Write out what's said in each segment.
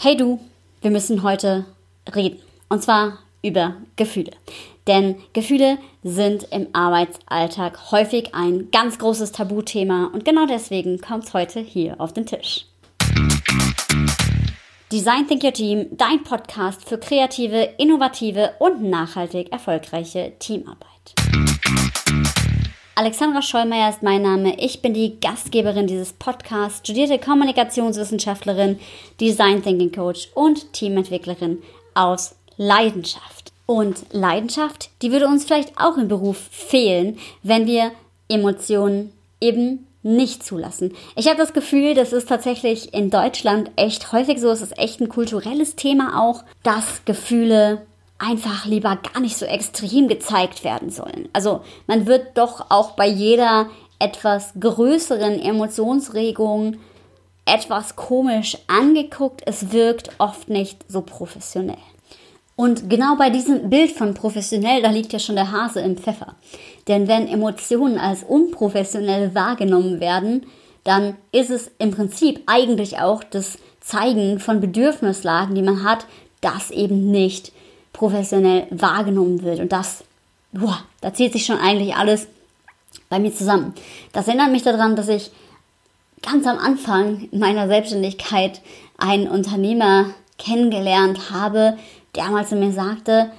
Hey du, wir müssen heute reden. Und zwar über Gefühle. Denn Gefühle sind im Arbeitsalltag häufig ein ganz großes Tabuthema und genau deswegen kommt es heute hier auf den Tisch. Design Think Your Team, dein Podcast für kreative, innovative und nachhaltig erfolgreiche Teamarbeit. Alexandra Schollmeier ist mein Name. Ich bin die Gastgeberin dieses Podcasts, studierte Kommunikationswissenschaftlerin, Design Thinking Coach und Teamentwicklerin aus Leidenschaft. Und Leidenschaft, die würde uns vielleicht auch im Beruf fehlen, wenn wir Emotionen eben nicht zulassen. Ich habe das Gefühl, das ist tatsächlich in Deutschland echt häufig so. Es ist echt ein kulturelles Thema auch, dass Gefühle einfach lieber gar nicht so extrem gezeigt werden sollen. Also man wird doch auch bei jeder etwas größeren Emotionsregung etwas komisch angeguckt. Es wirkt oft nicht so professionell. Und genau bei diesem Bild von professionell, da liegt ja schon der Hase im Pfeffer. Denn wenn Emotionen als unprofessionell wahrgenommen werden, dann ist es im Prinzip eigentlich auch das Zeigen von Bedürfnislagen, die man hat, das eben nicht professionell wahrgenommen wird. Und das, boah, da zieht sich schon eigentlich alles bei mir zusammen. Das erinnert mich daran, dass ich ganz am Anfang meiner Selbstständigkeit einen Unternehmer kennengelernt habe, der mal zu mir sagte,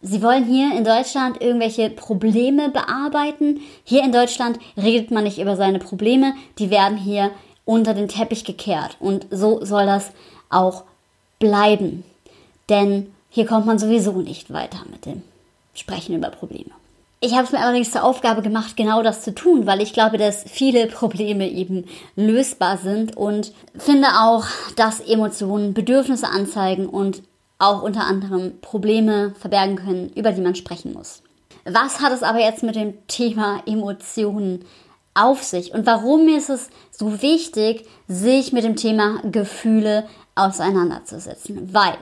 Sie wollen hier in Deutschland irgendwelche Probleme bearbeiten. Hier in Deutschland redet man nicht über seine Probleme, die werden hier unter den Teppich gekehrt. Und so soll das auch bleiben. Denn hier kommt man sowieso nicht weiter mit dem Sprechen über Probleme. Ich habe es mir allerdings zur Aufgabe gemacht, genau das zu tun, weil ich glaube, dass viele Probleme eben lösbar sind und finde auch, dass Emotionen Bedürfnisse anzeigen und auch unter anderem Probleme verbergen können, über die man sprechen muss. Was hat es aber jetzt mit dem Thema Emotionen auf sich und warum ist es so wichtig, sich mit dem Thema Gefühle auseinanderzusetzen? Weil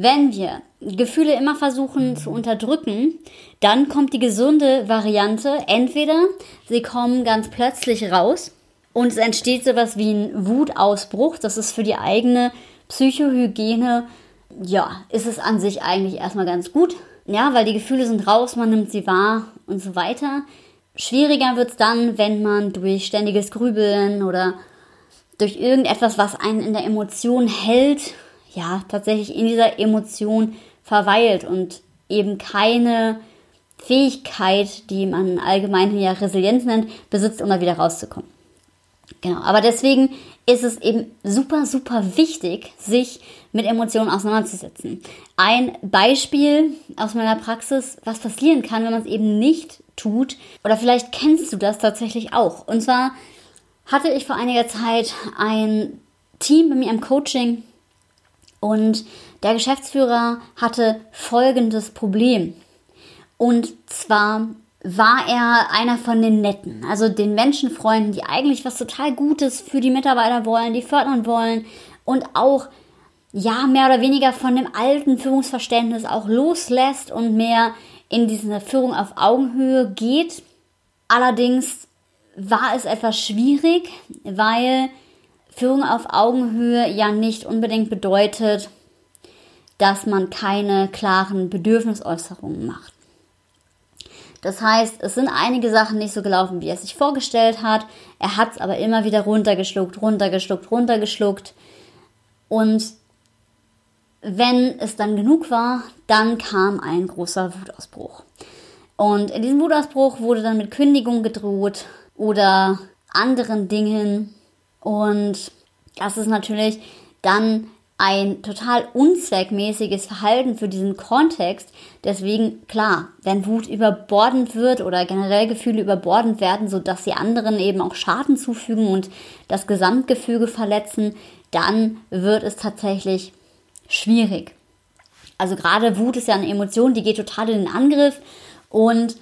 wenn wir Gefühle immer versuchen zu unterdrücken, dann kommt die gesunde Variante. Entweder sie kommen ganz plötzlich raus und es entsteht sowas wie ein Wutausbruch. Das ist für die eigene Psychohygiene, ja, ist es an sich eigentlich erstmal ganz gut. Ja, weil die Gefühle sind raus, man nimmt sie wahr und so weiter. Schwieriger wird es dann, wenn man durch ständiges Grübeln oder durch irgendetwas, was einen in der Emotion hält, ja, tatsächlich in dieser Emotion verweilt und eben keine Fähigkeit, die man allgemein ja Resilienz nennt, besitzt, um da wieder rauszukommen. Genau, aber deswegen ist es eben super, super wichtig, sich mit Emotionen auseinanderzusetzen. Ein Beispiel aus meiner Praxis, was passieren kann, wenn man es eben nicht tut, oder vielleicht kennst du das tatsächlich auch. Und zwar hatte ich vor einiger Zeit ein Team bei mir im Coaching, und der Geschäftsführer hatte folgendes Problem. Und zwar war er einer von den Netten, also den Menschenfreunden, die eigentlich was total Gutes für die Mitarbeiter wollen, die fördern wollen und auch ja mehr oder weniger von dem alten Führungsverständnis auch loslässt und mehr in diese Führung auf Augenhöhe geht. Allerdings war es etwas schwierig, weil Führung auf Augenhöhe ja nicht unbedingt bedeutet, dass man keine klaren Bedürfnisäußerungen macht. Das heißt, es sind einige Sachen nicht so gelaufen, wie er sich vorgestellt hat. Er hat es aber immer wieder runtergeschluckt, runtergeschluckt, runtergeschluckt. Und wenn es dann genug war, dann kam ein großer Wutausbruch. Und in diesem Wutausbruch wurde dann mit Kündigung gedroht oder anderen Dingen, und das ist natürlich dann ein total unzweckmäßiges Verhalten für diesen Kontext. Deswegen, klar, wenn Wut überbordend wird oder generell Gefühle überbordend werden, sodass sie anderen eben auch Schaden zufügen und das Gesamtgefüge verletzen, dann wird es tatsächlich schwierig. Also gerade Wut ist ja eine Emotion, die geht total in den Angriff und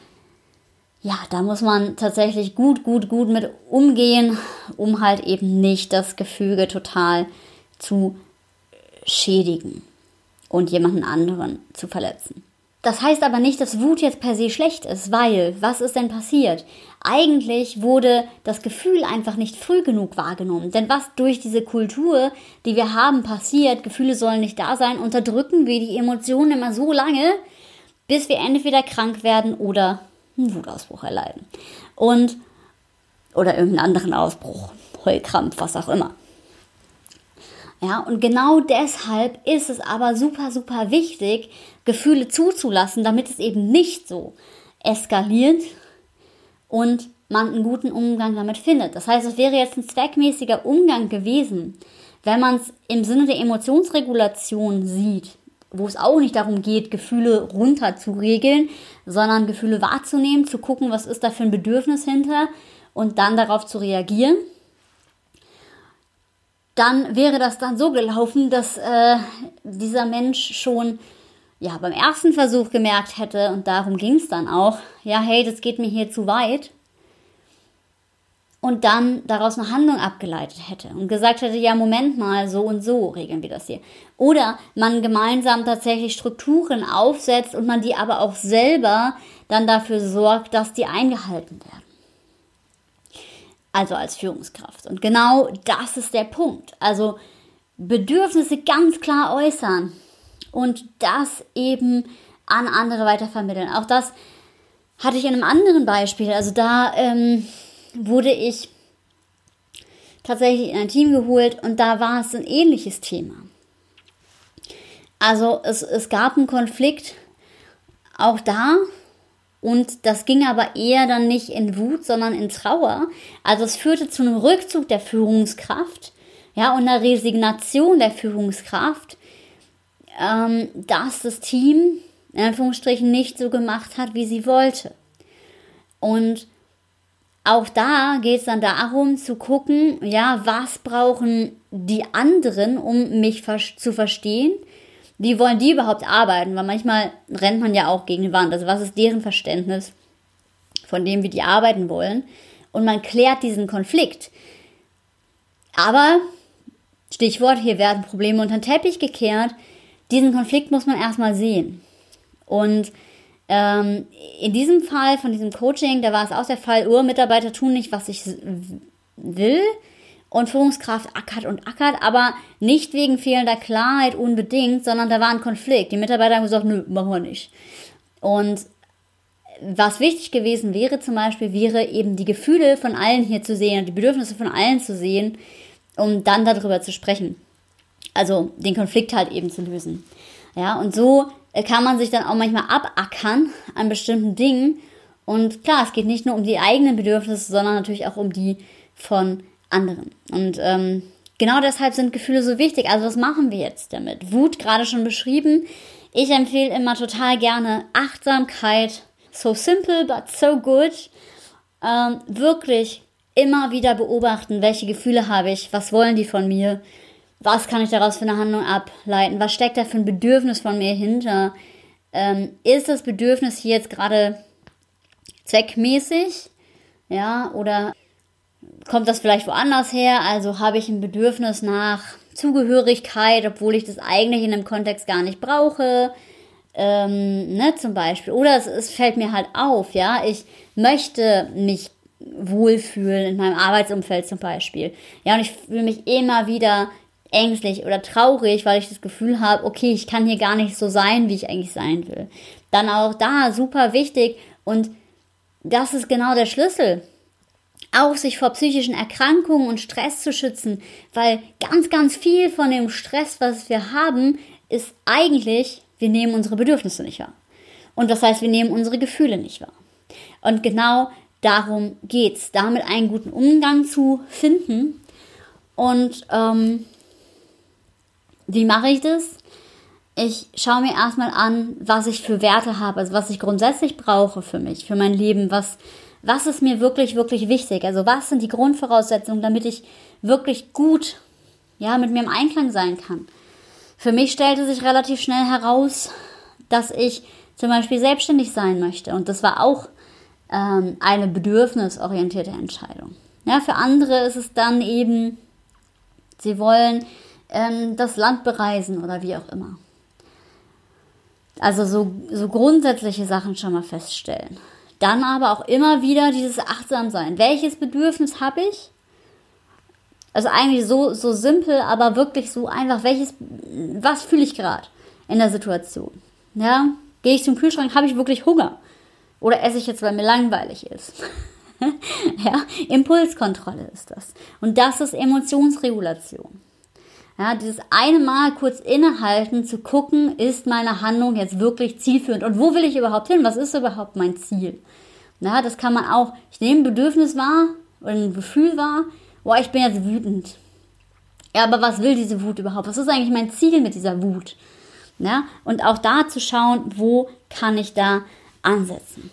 ja, da muss man tatsächlich gut, gut, gut mit umgehen, um halt eben nicht das Gefüge total zu schädigen und jemanden anderen zu verletzen. das heißt aber nicht, dass Wut jetzt per se schlecht ist, weil was ist denn passiert? Eigentlich wurde das Gefühl einfach nicht früh genug wahrgenommen. Denn was durch diese Kultur, die wir haben, passiert, Gefühle sollen nicht da sein, unterdrücken wir die Emotionen immer so lange, bis wir entweder krank werden oder einen Wutausbruch erleiden. Und oder irgendeinen anderen Ausbruch, Heulkrampf, was auch immer. Ja, und genau deshalb ist es aber super, super wichtig, Gefühle zuzulassen, damit es eben nicht so eskaliert und man einen guten Umgang damit findet. Das heißt, es wäre jetzt ein zweckmäßiger Umgang gewesen, wenn man es im Sinne der Emotionsregulation sieht, wo es auch nicht darum geht, Gefühle runter zu regeln, sondern Gefühle wahrzunehmen, zu gucken, was ist da für ein Bedürfnis hinter und dann darauf zu reagieren. Dann wäre das dann so gelaufen, dass äh, dieser Mensch schon ja beim ersten Versuch gemerkt hätte und darum ging es dann auch, ja hey, das geht mir hier zu weit und dann daraus eine Handlung abgeleitet hätte und gesagt hätte, ja Moment mal, so und so regeln wir das hier. Oder man gemeinsam tatsächlich Strukturen aufsetzt und man die aber auch selber dann dafür sorgt, dass die eingehalten werden also als Führungskraft. Und genau das ist der Punkt. Also Bedürfnisse ganz klar äußern und das eben an andere weitervermitteln. Auch das hatte ich in einem anderen Beispiel. Also da ähm, wurde ich tatsächlich in ein Team geholt und da war es ein ähnliches Thema. Also es, es gab einen Konflikt auch da und das ging aber eher dann nicht in Wut, sondern in Trauer. Also es führte zu einem Rückzug der Führungskraft, ja, und einer Resignation der Führungskraft, ähm, dass das Team in Anführungsstrichen nicht so gemacht hat, wie sie wollte. Und auch da geht es dann darum zu gucken, ja, was brauchen die anderen, um mich zu verstehen wie wollen die überhaupt arbeiten? Weil manchmal rennt man ja auch gegen die Wand. Also was ist deren Verständnis von dem, wie die arbeiten wollen? Und man klärt diesen Konflikt. Aber, Stichwort, hier werden Probleme unter den Teppich gekehrt. Diesen Konflikt muss man erstmal sehen. Und ähm, in diesem Fall von diesem Coaching, da war es auch der Fall, Urmitarbeiter tun nicht, was ich will und Führungskraft ackert und ackert, aber nicht wegen fehlender Klarheit unbedingt, sondern da war ein Konflikt. Die Mitarbeiter haben gesagt, nö, machen wir nicht. Und was wichtig gewesen wäre zum Beispiel, wäre eben die Gefühle von allen hier zu sehen und die Bedürfnisse von allen zu sehen, um dann darüber zu sprechen. Also den Konflikt halt eben zu lösen. Ja, und so kann man sich dann auch manchmal abackern an bestimmten Dingen. Und klar, es geht nicht nur um die eigenen Bedürfnisse, sondern natürlich auch um die von anderen. Und ähm, genau deshalb sind Gefühle so wichtig. Also was machen wir jetzt damit? Wut gerade schon beschrieben. Ich empfehle immer total gerne Achtsamkeit. So simple, but so good. Ähm, wirklich immer wieder beobachten, welche Gefühle habe ich, was wollen die von mir, was kann ich daraus für eine Handlung ableiten, was steckt da für ein Bedürfnis von mir hinter. Ähm, ist das Bedürfnis hier jetzt gerade zweckmäßig? Ja, oder kommt das vielleicht woanders her? Also habe ich ein Bedürfnis nach Zugehörigkeit, obwohl ich das eigentlich in einem Kontext gar nicht brauche. Ähm, ne, zum Beispiel. Oder es, es fällt mir halt auf, ja, ich möchte mich wohlfühlen in meinem Arbeitsumfeld zum Beispiel. Ja, und ich fühle mich immer wieder ängstlich oder traurig, weil ich das Gefühl habe, okay, ich kann hier gar nicht so sein, wie ich eigentlich sein will. Dann auch da super wichtig und das ist genau der Schlüssel auch sich vor psychischen Erkrankungen und Stress zu schützen, weil ganz, ganz viel von dem Stress, was wir haben, ist eigentlich, wir nehmen unsere Bedürfnisse nicht wahr. Und das heißt, wir nehmen unsere Gefühle nicht wahr. Und genau darum geht's, damit einen guten Umgang zu finden. Und ähm, wie mache ich das? Ich schaue mir erstmal an, was ich für Werte habe, also was ich grundsätzlich brauche für mich, für mein Leben, was was ist mir wirklich, wirklich wichtig? Also was sind die Grundvoraussetzungen, damit ich wirklich gut, ja, mit mir im Einklang sein kann? Für mich stellte sich relativ schnell heraus, dass ich zum Beispiel selbstständig sein möchte. Und das war auch ähm, eine bedürfnisorientierte Entscheidung. Ja, für andere ist es dann eben, sie wollen ähm, das Land bereisen oder wie auch immer. Also so, so grundsätzliche Sachen schon mal feststellen. Dann aber auch immer wieder dieses Achtsamsein. Welches Bedürfnis habe ich? Also eigentlich so, so simpel, aber wirklich so einfach, welches, was fühle ich gerade in der Situation? Ja, gehe ich zum Kühlschrank, habe ich wirklich Hunger? Oder esse ich jetzt, weil mir langweilig ist? ja, Impulskontrolle ist das. Und das ist Emotionsregulation. Ja, dieses eine Mal kurz innehalten, zu gucken, ist meine Handlung jetzt wirklich zielführend und wo will ich überhaupt hin? Was ist überhaupt mein Ziel? Ja, das kann man auch, ich nehme ein Bedürfnis wahr oder ein Gefühl wahr, boah, ich bin jetzt wütend. Ja, aber was will diese Wut überhaupt? Was ist eigentlich mein Ziel mit dieser Wut? Ja, und auch da zu schauen, wo kann ich da ansetzen?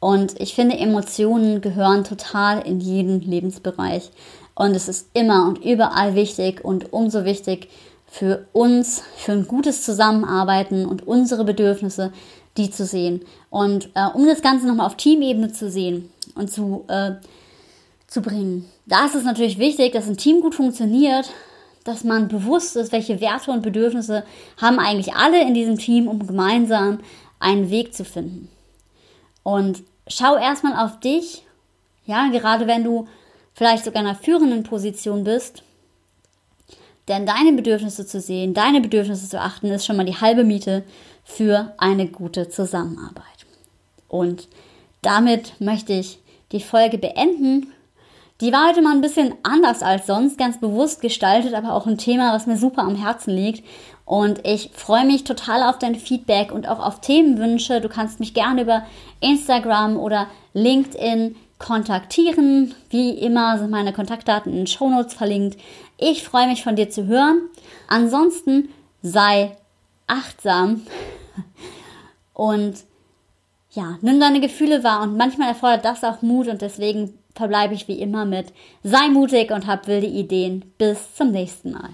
Und ich finde, Emotionen gehören total in jeden Lebensbereich. Und es ist immer und überall wichtig und umso wichtig für uns, für ein gutes Zusammenarbeiten und unsere Bedürfnisse, die zu sehen. Und äh, um das Ganze nochmal auf Teamebene zu sehen und zu, äh, zu bringen, da ist es natürlich wichtig, dass ein Team gut funktioniert, dass man bewusst ist, welche Werte und Bedürfnisse haben eigentlich alle in diesem Team, um gemeinsam einen Weg zu finden. Und schau erstmal auf dich, ja, gerade wenn du vielleicht sogar in einer führenden Position bist, denn deine Bedürfnisse zu sehen, deine Bedürfnisse zu achten, ist schon mal die halbe Miete für eine gute Zusammenarbeit. Und damit möchte ich die Folge beenden. Die war heute mal ein bisschen anders als sonst, ganz bewusst gestaltet, aber auch ein Thema, was mir super am Herzen liegt. Und ich freue mich total auf dein Feedback und auch auf Themenwünsche. Du kannst mich gerne über Instagram oder LinkedIn kontaktieren. Wie immer sind meine Kontaktdaten in den Shownotes verlinkt. Ich freue mich von dir zu hören. Ansonsten sei achtsam und ja, nimm deine Gefühle wahr und manchmal erfordert das auch Mut und deswegen verbleibe ich wie immer mit sei mutig und hab wilde Ideen. Bis zum nächsten Mal.